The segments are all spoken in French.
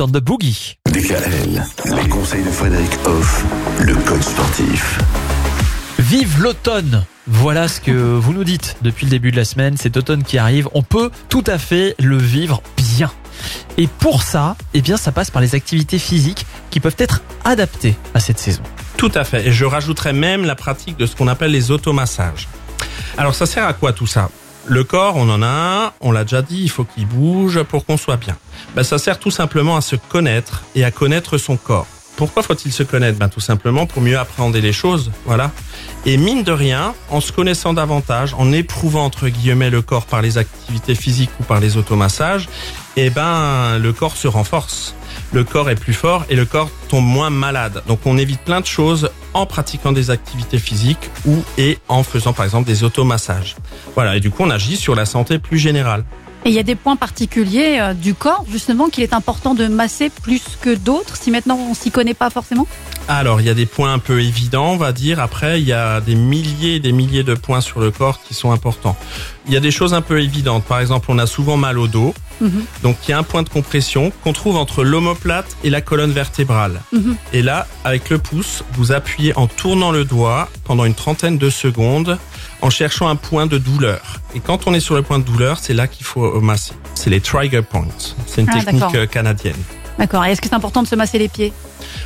On the Boogie. DKL, les conseils de Frédéric Hoff, le coach sportif. Vive l'automne Voilà ce que vous nous dites depuis le début de la semaine. Cet automne qui arrive, on peut tout à fait le vivre bien. Et pour ça, eh bien, ça passe par les activités physiques qui peuvent être adaptées à cette saison. Tout à fait. Et je rajouterais même la pratique de ce qu'on appelle les automassages. Alors ça sert à quoi tout ça? Le corps, on en a un, on l'a déjà dit, il faut qu'il bouge pour qu'on soit bien. Ben, ça sert tout simplement à se connaître et à connaître son corps. Pourquoi faut-il se connaître? Ben tout simplement pour mieux appréhender les choses, voilà. Et mine de rien, en se connaissant davantage, en éprouvant entre guillemets le corps par les activités physiques ou par les automassages, eh ben le corps se renforce. Le corps est plus fort et le corps tombe moins malade. Donc on évite plein de choses en pratiquant des activités physiques ou et en faisant par exemple des automassages. Voilà, et du coup on agit sur la santé plus générale. Et il y a des points particuliers euh, du corps, justement, qu'il est important de masser plus que d'autres, si maintenant on s'y connaît pas forcément? Alors, il y a des points un peu évidents, on va dire. Après, il y a des milliers et des milliers de points sur le corps qui sont importants. Il y a des choses un peu évidentes. Par exemple, on a souvent mal au dos. Mhm. Donc, il y a un point de compression qu'on trouve entre l'omoplate et la colonne vertébrale. Mhm. Et là, avec le pouce, vous appuyez en tournant le doigt pendant une trentaine de secondes en cherchant un point de douleur. Et quand on est sur le point de douleur, c'est là qu'il faut masser. C'est les trigger points. C'est une Ah, technique euh, canadienne. D'accord. Et est-ce que c'est important de se masser les pieds?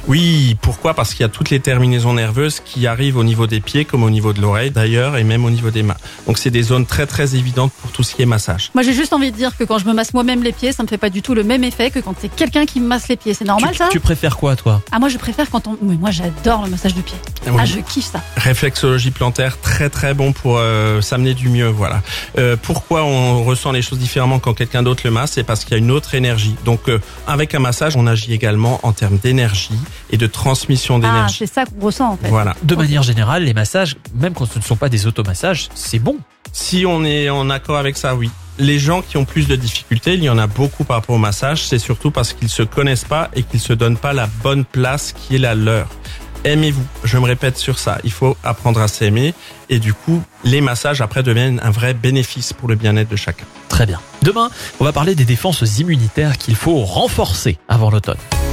Oui, pourquoi? Parce qu'il y a toutes les terminaisons nerveuses qui arrivent au niveau des pieds comme au niveau de l'oreille d'ailleurs et même au niveau des mains. Donc c'est des zones très très évidentes pour tout ce qui est massage. Moi, j'ai juste envie de dire que quand je me masse moi-même les pieds, ça me fait pas du tout le même effet que quand c'est quelqu'un qui me masse les pieds. C'est normal, tu, ça? tu préfères quoi, toi? Ah, moi, je préfère quand on. Oui, moi, j'adore le massage du pied. Oui. Ah, je kiffe ça. Réflexologie plantaire, très très bon pour euh, s'amener du mieux. Voilà. Euh, pourquoi on ressent les choses différemment quand quelqu'un d'autre le masse? C'est parce qu'il y a une autre énergie. Donc euh, avec un massage, on agit également en termes d'énergie et de transmission Ah, d'énergie. c'est ça qu'on ressent, en fait. voilà. De manière générale, les massages, même quand ce ne sont pas des automassages, c'est bon. Si on est en accord avec ça, oui. Les gens qui ont plus de difficultés, il y en a beaucoup par rapport au massage, c'est surtout parce qu'ils se connaissent pas et qu'ils se donnent pas la bonne place qui est la leur. Aimez-vous. Je me répète sur ça. Il faut apprendre à s'aimer et du coup, les massages après deviennent un vrai bénéfice pour le bien-être de chacun. Très bien. Demain, on va parler des défenses immunitaires qu'il faut renforcer avant l'automne.